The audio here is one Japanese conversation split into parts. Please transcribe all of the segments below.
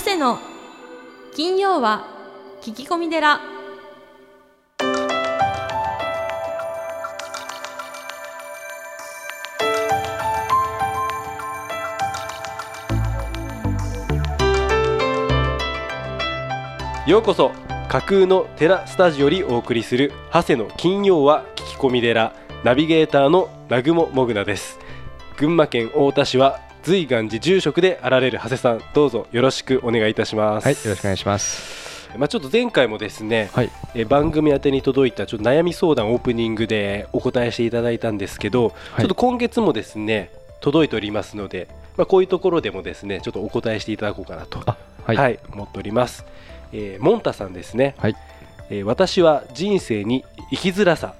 長谷の金曜は聞き込み寺。ようこそ架空の寺スタジオよりお送りする長谷の金曜は聞き込み寺。ナビゲーターの南雲もぐなです。群馬県太田市は随願寺住職であられる長谷さんどうぞよろしくお願いいたします。はい、よろしくお願いします。まあちょっと前回もですね、はい、え番組宛てに届いたちょっと悩み相談オープニングでお答えしていただいたんですけど、ちょっと今月もですね届いておりますので、まあ、こういうところでもですねちょっとお答えしていただこうかなとあ、はい、はい、思っております。えー、モンタさんですね、はい。えー私は人生に生きづらさ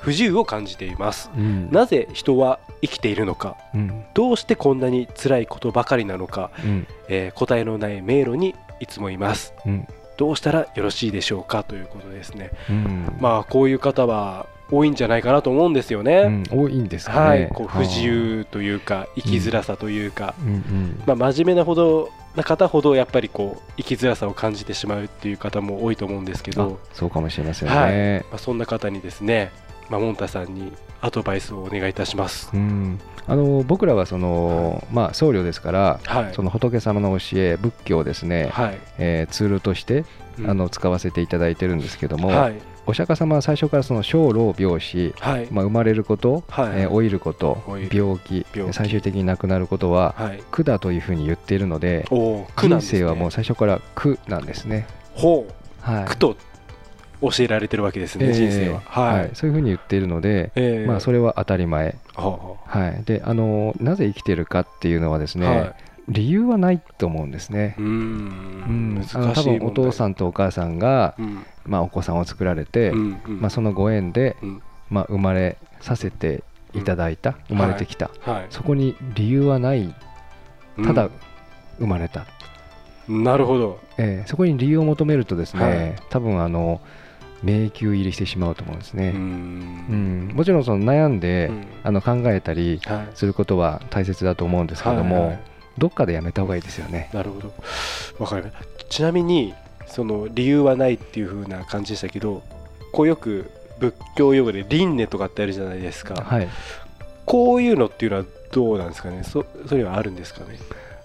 不自由を感じています。うん、なぜ人は生きているのか？うん、どうしてこんなに辛いことばかりなのか、うん、えー答えのない迷路にいつもいます。うん、どうしたらよろしいでしょうかということですね。うん、まあこういう方は多いんじゃないかなと思うんですよね、うん、多いんですかね。はい。こう不自由というか生きづらさというか、まあ、真面目なほどな方ほどやっぱりこう生きづらさを感じてしまうっていう方も多いと思うんですけど、あそうかもしれませんはい。ね。まあ、そんな方にですね、まあ、モンタさんにアドバイスをお願いいたします。うん、あの僕らはその、まあ僧侶ですから、はい、その仏様の教え仏教をですね、はい。えーツールとして、うん。あの使わせていただいてるんですけども、はい。お釈迦様は最初からその生老病死、はい。まあ、生まれること、はい。えー老いること病気最終的に亡くなることははい、苦だというふうに言っているのでおお苦なんです、ね、人生はもう最初から苦なんですね。ほう。はい。苦と教えられてるわけですね、えー人生は。はい、そういうふうに言っているので、えーまあ、それは当たり前、ははい、であのなぜ生きてるかっていうのはですね、あはい、理由はないと思うんですね。うん。ん。あの多分お父さん、んとお母さんが、うん。まあ、お子さんを作られて、うんうん。まあ、そのご縁で、うん。まあ、生まれさせていただいた、生まれてきた、はい、そこに理由はない。ただうん。生まれた、なるほど、えーそこに理由を求めるとですね、はい。多分あの迷宮入りしてしまうと思うんですね。うーうん。んもちろんその悩んで、うん。あの考えたりはい。することは大切だと思うんですけども、はいはいどっかでやめた方がいいですよね。なるほど。わかりまちなみにその理由はないっていう風な感じでしたけどこうよく仏教用語で輪廻とかってあるじゃないですか、はい、こういうのっていうのはどうなんですかね？そそれはあるんですかね？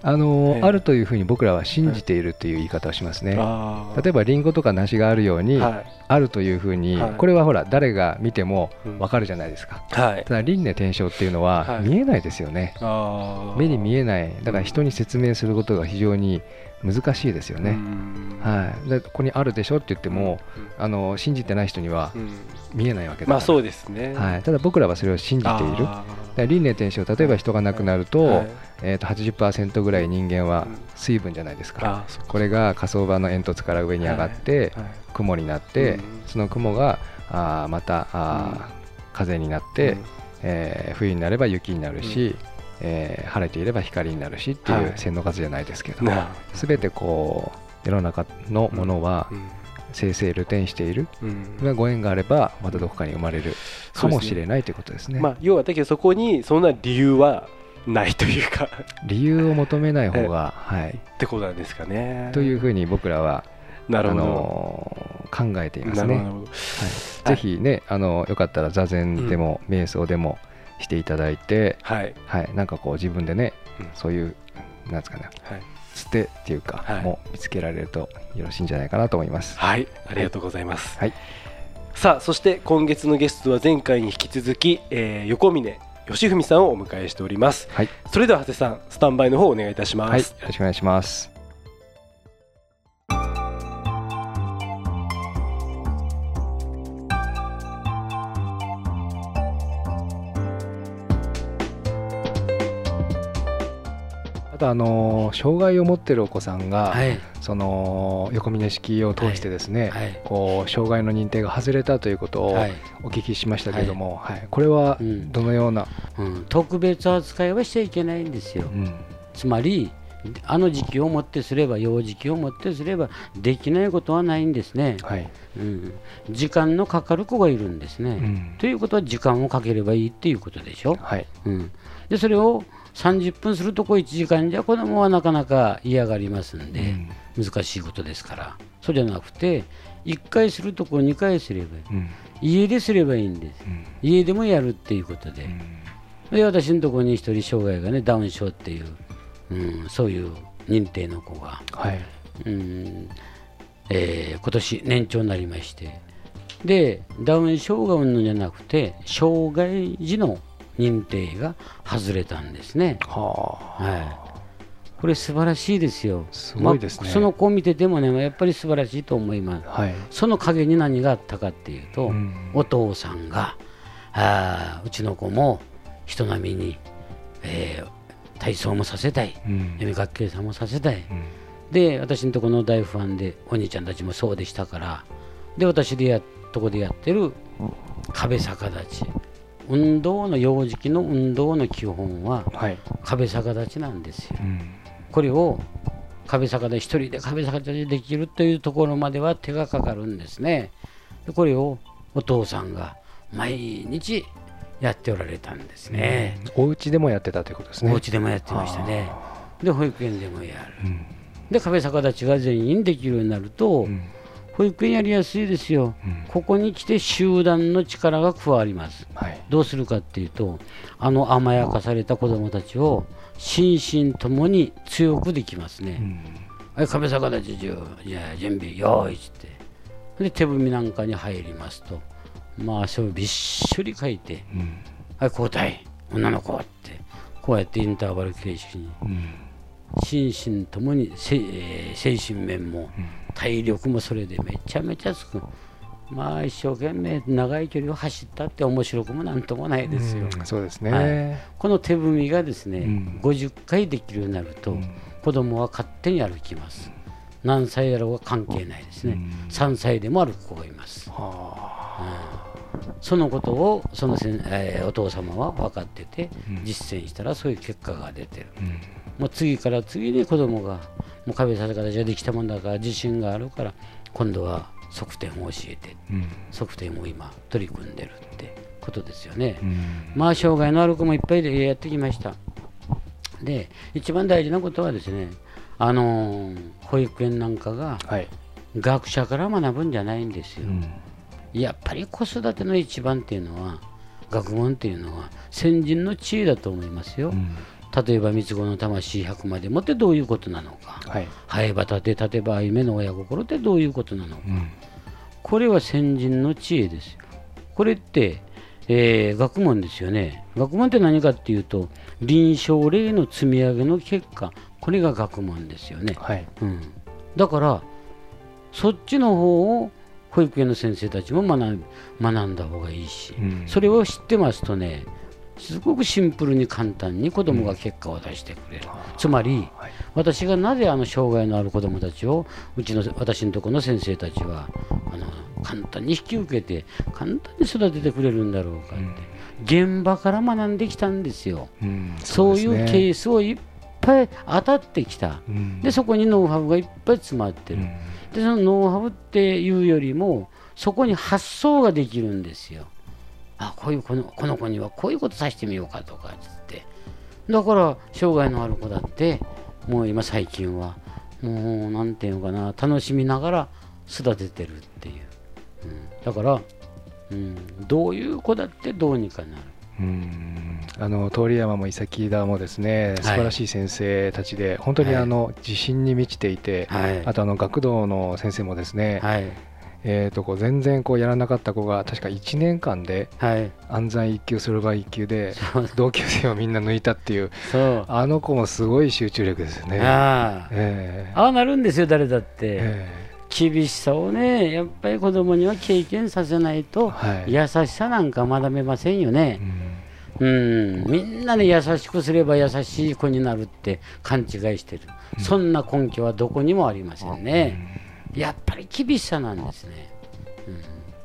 あのええ。あるというふうに僕らは信じているという言い方をしますね。あー。例えばリンゴとか梨があるように、はい。あるというふうに、はい。これはほら誰が見てもうん。わかるじゃないですか。はい。ただ輪廻転生っていうのははい。見えないですよね。目に見えない。だから人に説明することが非常に難しいですようね。ん。はい、でここにあるでしょって言っても、うん。あの信じてない人にはうん。見えないわけだから、まあそうですね。はい、ただ僕らはそれを信じている。輪廻転生例えば人が亡くなると,、はいえー、と80%ぐらい人間はうん水分じゃないですか、あーそっかこれが火葬場の煙突から上に上がって、はい雲になって、うん。その雲があーまたあー、うん。風になって、うん。えー冬になれば雪になるし、えー晴れていれば光になるしっていうはい。線の数じゃないですけど、なすべてこう世の中のものはうん。生成流転している、うん。がご縁があればまたどこかに生まれるかもしれないということですね。まあ要はだけどそこにそんな理由はないというか理由を求めない方が、はい、ってことなんですかね。というふうに僕らはなるほど。あのー考えていますね。はい、ぜひね、あのよかったら座禅でも、瞑想でもしていただいて、はい。はい、なんかこう自分でね、うんそういうなんですかねはい。つてっていうか、はいもう見つけられるとよろしいんじゃないかなと思います。はい。ありがとうございます。はいさあ、そして今月のゲストは前回に引き続き、えー横峯義文さんをお迎えしております。はい、それでは長谷さん、スタンバイの方お願いいたします。はい、よろしくお願いします。とあのー障害を持ってるお子さんが、はい。その横峯式を通してですね、はい。こう障害の認定が外れたということをはい。お聞きしましたけれども、はい。これはうん。どのような、うん、特別扱いはしちゃいけないんですよ。うん。つまりあの時期をもってすれば幼児期をもってすればできないことはないんですね、はい。うん、時間のかかる子がいるんですね、うん。ということは時間をかければいいっていうことでしょ、はい。うん、でそれを30分するとこ1時間じゃ子供はなかなか嫌がりますんで、難しいことですから。そうじゃなくて1回するとこ2回すればいい、うん。家ですればいいんです、うん。家でもやるっていうことで、で私のところに一人障害がねダウン症っていう、うん、そういう認定の子が、はい。うんえー今年年長になりまして。でダウン症がうんのじゃなくて障害児の認定が外れたんですね。はあ。はい。これ素晴らしいですよ。すごいですね。まあその子を見ててもね、やっぱり素晴らしいと思います。はい。その陰に何があったかっていうと、うん。お父さんがあーうちの子も人並みに、えー体操もさせたい。うん。読み学級さんもさせたい、うん。で私のところの大ファンでお兄ちゃんたちもそうでしたからで私でやとこでやってる壁逆立ち運動の幼児期の運動の基本ははい。壁逆立ちなんですよ。うん。これを壁逆立ち一人で壁逆立ちできるというところまでは手がかかるんですね。でこれをお父さんが毎日やっておられたんですね、お家でもやってたということですね。お家でもやってましたね。で保育園でもやる。うん。で壁逆立ちが全員できるようになると、うん保育園やりやすいですよ、うん。ここに来て集団の力が加わります。はい。どうするかっていうとあの甘やかされた子どもたちを心身ともに強くできますね、うん。はい、壁逆立ち中じゃあ準備よーいっつって。で手踏みなんかに入りますとまあ汗をびっしょりかいてうん。はい交代女の子ってこうやってインターバル形式にうん心身ともにせ、えー精神面も体力もそれでめちゃめちゃつく。まあ一生懸命長い距離を走ったって面白くもなんともないですよ、うんそうですはねこの手踏みがですね、うん。50回できるようになると、うん。子供は勝手に歩きます。何歳だろうが関係ないですね、うん。3歳でも歩く子がいます。はそのことをそのせん、えーお父様は分かっててうん。実践したらそういう結果が出てる、もう次から次に子供がもう壁させ方じゃできたもんだから自信があるから今度は側転を教えてうん。側転を今取り組んでるってことですよね、うん。まあ障害のある子もいっぱいでやってきました。で一番大事なことはですねあのー保育園なんかがはい。学者から学ぶんじゃないんですよ、うん。やっぱり子育ての一番っていうのは学問っていうのは先人の知恵だと思いますよ、うん例えば三つ子の魂100までもってどういうことなのか。はい。ハエバタで立てば夢の親心ってどういうことなのか。うん。これは先人の知恵です。よこれって、えー学問ですよね。学問って何かっていうと臨床例の積み上げの結果。これが学問ですよね、はい。うん、だからそっちの方を保育園の先生たちも学ん学んだ方がいいし、うん。それを知ってますとねすごくシンプルに簡単に子供が結果を出してくれる、つまりはい。私がなぜあの障害のある子どもたちをうちの私のところの先生たちはあの簡単に引き受けて簡単に育ててくれるんだろうかって、現場から学んできたんですよ。うん。そういうですね。ケースをいっぱい当たってきた。うん。でそこにノウハウがいっぱい詰まってる、うん。でそのノウハウっていうよりもそこに発想ができるんですよあこういうこのこの子にはこういうことさせてみようかとかつって。だから障害のある子だってもう今最近はもうなんていうのかな楽しみながら育ててるっていう、うん、だから、うん、どういう子だってどうにかなる。うん。あの通山も伊崎田もですね素晴らしい先生たちで、本当にはい。あの自信に満ちていて、はい。あとあの学童の先生もですね、はいえー、とこう全然こうやらなかった子が確か1年間ではい。安産1級そろばん1級で同級生をみんな抜いたっていうそう。あの子もすごい集中力ですよね。ああ。ええ。ああなるんですよ誰だって、え厳しさをねやっぱり子供には経験させないえと、はい。優しさなんか学べませんようね、ん。うん、みんなで優しくすれば優しい子になるって勘違いしてる、そんな根拠はどこにもありませんね、やっぱり厳しさなんですね、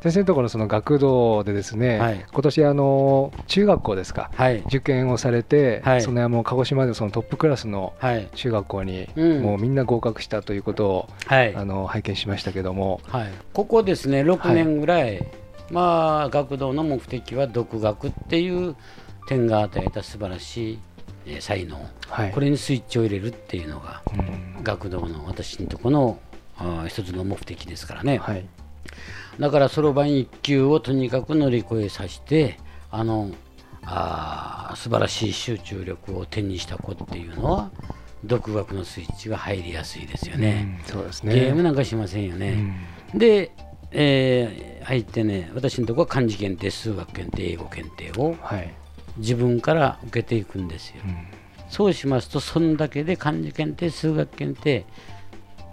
先生のところのその学童でですね、はい。今年あの中学校ですかはい。受験をされて、はい。そのもう鹿児島でそのトップクラスのはい。中学校に、うん。もうみんな合格したということを、はい。あの拝見しましたけども、はい、ここですね6年ぐらい、まあ学童の目的は独学っていう点が与えた素晴らしいえー才能、はい。これにスイッチを入れるっていうのがうん。学童の私のとこのあー一つの目的ですからね、はい。だからそろばん一級をとにかく乗り越えさせてあのあー素晴らしい集中力を手にした子っていうのは独学のスイッチが入りやすいですよね、うんそうですゲねームなんかしませんようね、ん。で、えー入ってね私のとこは漢字検定数学検定英語検定をはい。自分から受けていくんですよ、うん。そうしますとそんだけで漢字検定数学検定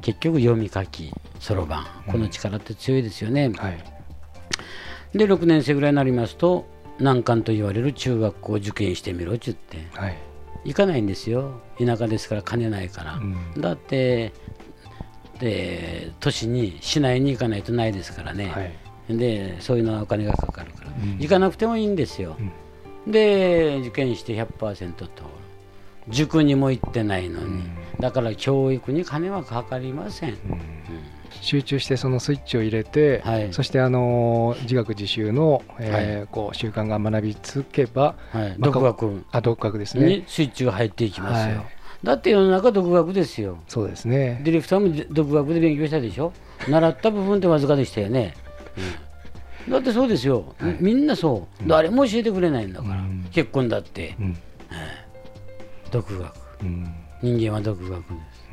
結局読み書きそろばん。この力って強いですよね、はい。で6年生ぐらいになりますと難関と言われる中学校を受験してみろって言って。はい。行かないんですよ。田舎ですから金ないから、うん。だってで都市に市内に行かないとないですからね、はい。でそういうのはお金がかかるから、うん。行かなくてもいいんですよ、で受験して100%と塾にも行ってないのに、だから教育に金はかかりません、うん。集中してそのスイッチを入れて、はい。そしてあの自学自習の、えーこう習慣が学び続けばはい、まあ独学。あ独学ですね。にスイッチが入っていきますよ、はい。だって世の中独学ですよ。そうですね。ディレクターも独学で勉強したでしょ？習った部分ってわずかでしたよね、うん。だってそうですよ、みんなそう、誰も教えてくれないんだから、うん。結婚だって。うん。独学。うん人間は独学です。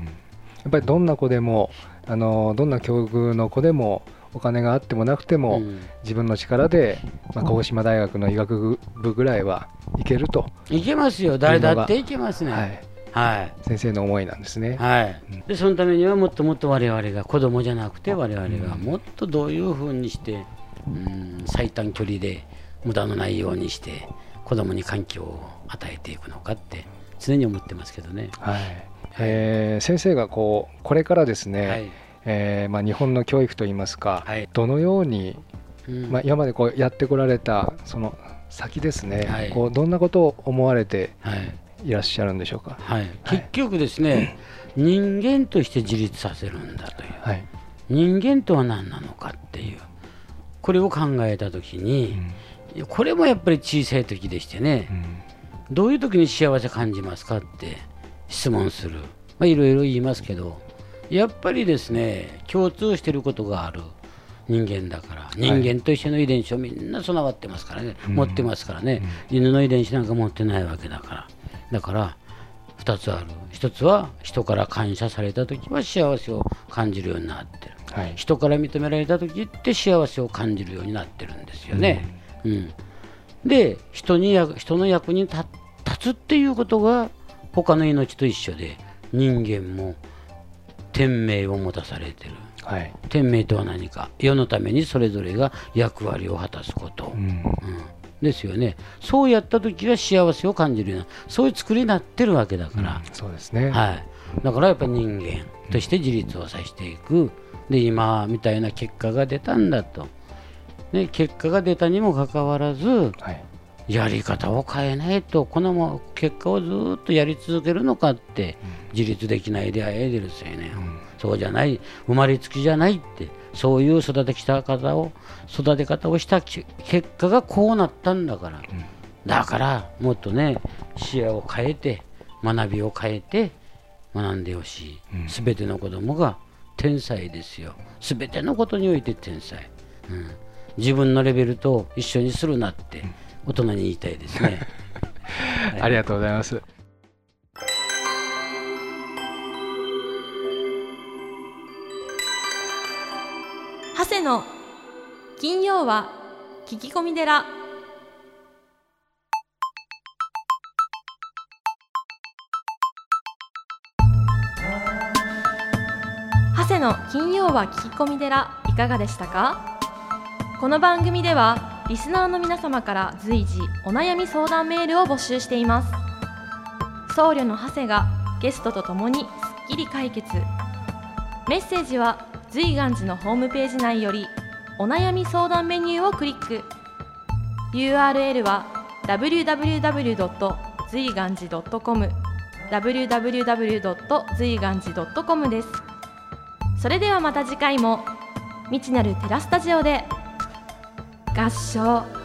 やっぱりどんな子でもあのどんな境遇の子でもお金があってもなくても、うん。自分の力で、まあ、鹿児島大学の医学部ぐらいはいけると、いけますよ。誰だっていけますね。ははい。い、先生の思いなんですね。はい、でそのためにはもっともっと我々が子供じゃなくて我々がもっとどういうふうにして、うん、最短距離で無駄のないようにして子供に環境を与えていくのかって常に思ってますけどね。はい。えー先生がこうこれからですね、はい。えーまあ、日本の教育といいますか、はい。どのように、うん。まあ、今までこうやってこられたその先ですね、はい。こうどんなことを思われてはい。いらっしゃるんでしょうか？はい、結局ですね、人間として自立させるんだという。はい。人間とは何なのかっていう。これを考えた時に、いやこれもやっぱり小さい時でしてね、うんどういう時に幸せ感じますかって質問する、まあ、いろいろ言いますけどやっぱりですね共通していることがある人間だから人間と一緒の遺伝子をみんな備わってますからね、持ってますからね、犬の遺伝子なんか持ってないわけだから。だから2つある。1つは人から感謝された時は幸せを感じるようになってる。はい。人から認められた時って幸せを感じるようになってるんですよね。うんで人に役人の役に立立つっていうことが他の命と一緒で人間も天命を持たされてる。はい。天命とは何か。世のためにそれぞれが役割を果たすこと、うん。うん。ですよね。そうやった時は幸せを感じるようなそういう作りになってるわけだから、そうですね。はい、だからやっぱり人間として自立をさせていく。で今みたいな結果が出たんだと、ね、結果が出たにもかかわらずはい。やり方を変えないとこのまま結果をずっとやり続けるのかって自立できないであえでですよね、そうじゃない生まれつきじゃないってそういう育てきた方を育て方をしたき結果がこうなったんだから、だからもっとね視野を変えて学びを変えて学んでほしい、すべての子供が天才ですよ。すべてのことにおいて天才、うん、自分のレベルと一緒にするなって大人に言いたいですね。ありがとうございます。長谷の金曜は聞き込み寺長谷の金曜は聞き込み寺いかがでしたか？この番組ではリスナーの皆様から随時お悩み相談メールを募集しています僧侶の長谷がゲストとともにすっきり解決メッセージは随願寺のホームページ内よりお悩み相談メニューをクリック URL は www. 随願寺 .com www. 随願寺 .com ですそれではまた次回も未知なるテラスタジオで合唱。